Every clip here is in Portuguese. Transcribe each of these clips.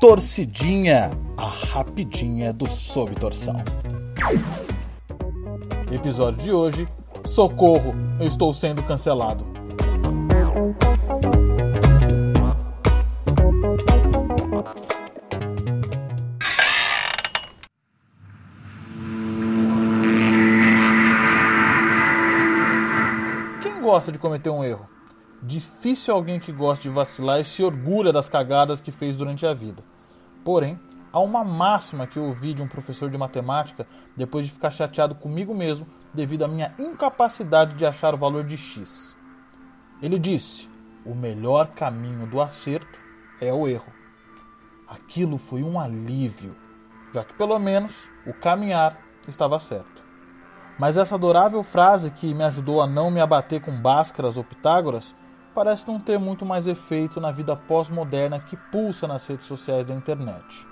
Torcidinha, a rapidinha do Sob Torção. Episódio de hoje: Socorro, eu estou sendo cancelado. Quem gosta de cometer um erro? Difícil alguém que gosta de vacilar e se orgulha das cagadas que fez durante a vida. Porém, há uma máxima que eu ouvi de um professor de matemática depois de ficar chateado comigo mesmo devido à minha incapacidade de achar o valor de x. Ele disse: o melhor caminho do acerto é o erro. Aquilo foi um alívio, já que pelo menos o caminhar estava certo. Mas essa adorável frase que me ajudou a não me abater com Bhaskaras ou Pitágoras parece não ter muito mais efeito na vida pós-moderna que pulsa nas redes sociais da internet.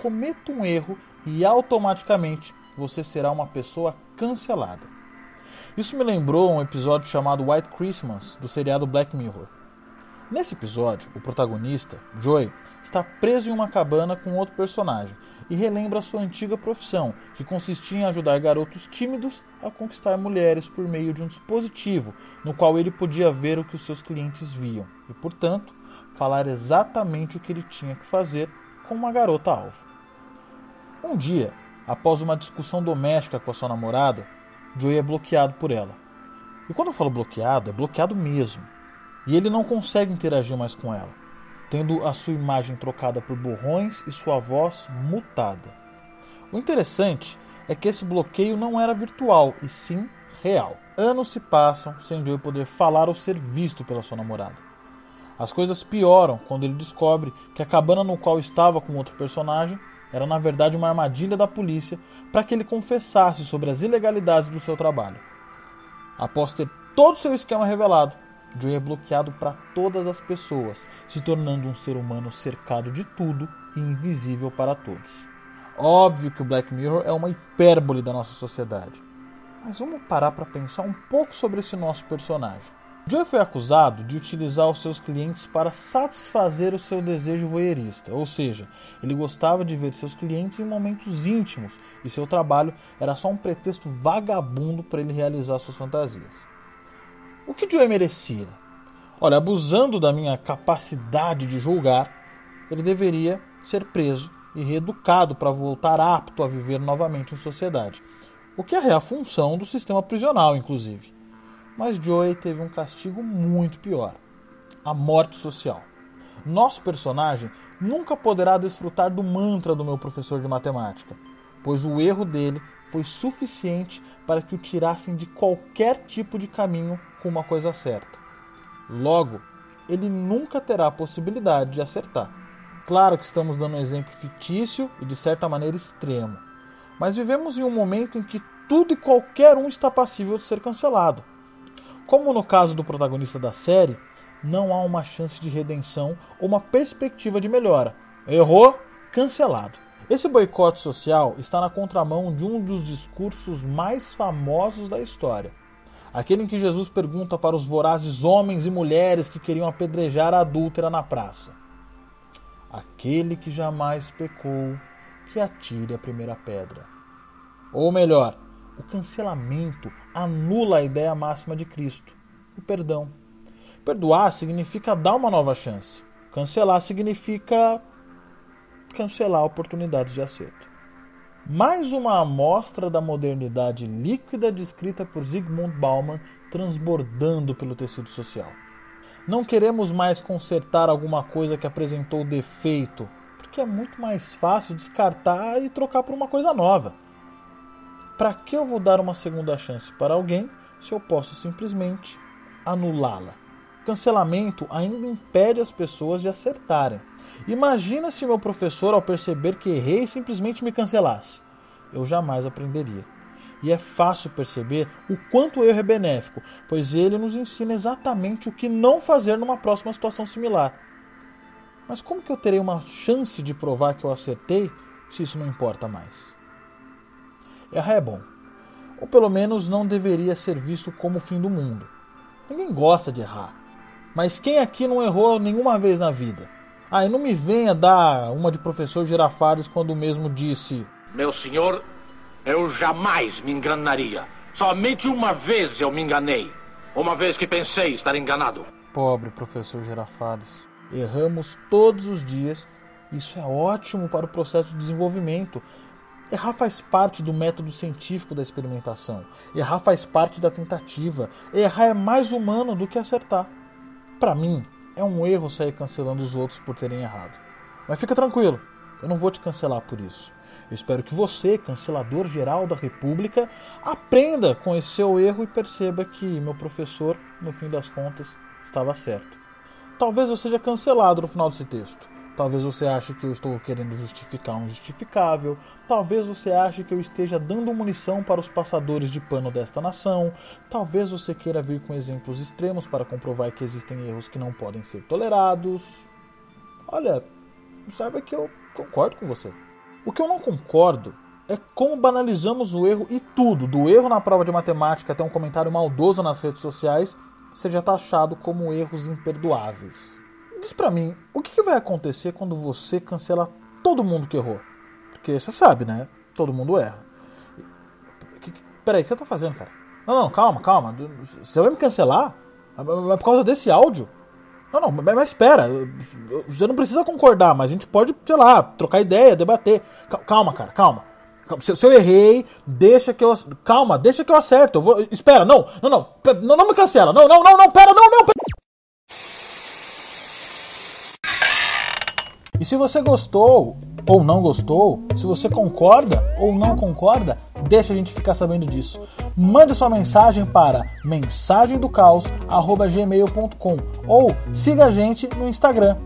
Cometa um erro e automaticamente você será uma pessoa cancelada. Isso me lembrou um episódio chamado White Christmas do seriado Black Mirror. Nesse episódio, o protagonista, Joey, está preso em uma cabana com outro personagem e relembra sua antiga profissão, que consistia em ajudar garotos tímidos a conquistar mulheres por meio de um dispositivo no qual ele podia ver o que os seus clientes viam e, portanto, falar exatamente o que ele tinha que fazer com uma garota alvo. Um dia, após uma discussão doméstica com a sua namorada, Joey é bloqueado por ela. E quando eu falo bloqueado, é bloqueado mesmo e ele não consegue interagir mais com ela, tendo a sua imagem trocada por borrões e sua voz mutada. O interessante é que esse bloqueio não era virtual, e sim real. Anos se passam sem Joey poder falar ou ser visto pela sua namorada. As coisas pioram quando ele descobre que a cabana no qual estava com outro personagem era na verdade uma armadilha da polícia para que ele confessasse sobre as ilegalidades do seu trabalho. Após ter todo o seu esquema revelado, Joey é bloqueado para todas as pessoas, se tornando um ser humano cercado de tudo e invisível para todos. Óbvio que o Black Mirror é uma hipérbole da nossa sociedade. Mas vamos parar para pensar um pouco sobre esse nosso personagem. Joey foi acusado de utilizar os seus clientes para satisfazer o seu desejo voyeurista, ou seja, ele gostava de ver seus clientes em momentos íntimos e seu trabalho era só um pretexto vagabundo para ele realizar suas fantasias. Que Joey merecia? Olha, abusando da minha capacidade de julgar, ele deveria ser preso e reeducado para voltar apto a viver novamente em sociedade. O que é a função do sistema prisional, inclusive. Mas Joey teve um castigo muito pior: a morte social. Nosso personagem nunca poderá desfrutar do mantra do meu professor de matemática, pois o erro dele foi suficiente para que o tirassem de qualquer tipo de caminho com uma coisa certa. Logo, ele nunca terá a possibilidade de acertar. Claro que estamos dando um exemplo fictício e de certa maneira extremo, mas vivemos em um momento em que tudo e qualquer um está passível de ser cancelado. Como no caso do protagonista da série, não há uma chance de redenção ou uma perspectiva de melhora. Errou, cancelado. Esse boicote social está na contramão de um dos discursos mais famosos da história. Aquele em que Jesus pergunta para os vorazes homens e mulheres que queriam apedrejar a adúltera na praça: Aquele que jamais pecou, que atire a primeira pedra. Ou melhor, o cancelamento anula a ideia máxima de Cristo, o perdão. Perdoar significa dar uma nova chance. Cancelar significa cancelar oportunidades de acerto. Mais uma amostra da modernidade líquida descrita por Zygmunt Bauman transbordando pelo tecido social. Não queremos mais consertar alguma coisa que apresentou defeito, porque é muito mais fácil descartar e trocar por uma coisa nova. Para que eu vou dar uma segunda chance para alguém se eu posso simplesmente anulá-la? Cancelamento ainda impede as pessoas de acertarem. Imagina se meu professor, ao perceber que errei, simplesmente me cancelasse. Eu jamais aprenderia. E é fácil perceber o quanto o erro é benéfico, pois ele nos ensina exatamente o que não fazer numa próxima situação similar. Mas como que eu terei uma chance de provar que eu acertei se isso não importa mais? Errar é bom, ou pelo menos não deveria ser visto como o fim do mundo. Ninguém gosta de errar, mas quem aqui não errou nenhuma vez na vida? Ah, e não me venha dar uma de professor Girafales quando o mesmo disse: Meu senhor, eu jamais me enganaria. Somente uma vez eu me enganei. Uma vez que pensei estar enganado. Pobre professor Girafales. Erramos todos os dias. Isso é ótimo para o processo de desenvolvimento. Errar faz parte do método científico da experimentação. Errar faz parte da tentativa. Errar é mais humano do que acertar. Para mim, é um erro sair cancelando os outros por terem errado. Mas fica tranquilo, eu não vou te cancelar por isso. Eu espero que você, cancelador geral da República, aprenda com esse seu erro e perceba que meu professor, no fim das contas, estava certo. Talvez eu seja cancelado no final desse texto. Talvez você ache que eu estou querendo justificar um justificável. Talvez você ache que eu esteja dando munição para os passadores de pano desta nação. Talvez você queira vir com exemplos extremos para comprovar que existem erros que não podem ser tolerados. Olha, saiba que eu concordo com você. O que eu não concordo é como banalizamos o erro e tudo, do erro na prova de matemática até um comentário maldoso nas redes sociais, seja taxado como erros imperdoáveis. Diz pra mim, que, que vai acontecer quando você cancela todo mundo que errou? Porque você sabe, né? Todo mundo erra. Peraí, o que você tá fazendo, cara? Não, não, calma, calma. Você vai me cancelar? É por causa desse áudio? Não, não, mas, espera. Você não precisa concordar, mas a gente pode, sei lá, trocar ideia, debater. Calma, cara, calma. Se, se eu errei, deixa que eu. Calma, deixa que eu acerto. Eu vou, espera, não, não, não, não, não me cancela. Não, não, não, não, pera, não, não, pera. E se você gostou ou não gostou, se você concorda ou não concorda, deixa a gente ficar sabendo disso. Mande sua mensagem para mensagemdocaos@gmail.com ou siga a gente no Instagram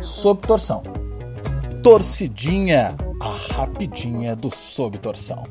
@sobtorção. Torcidinha, a rapidinha do Sob Torção.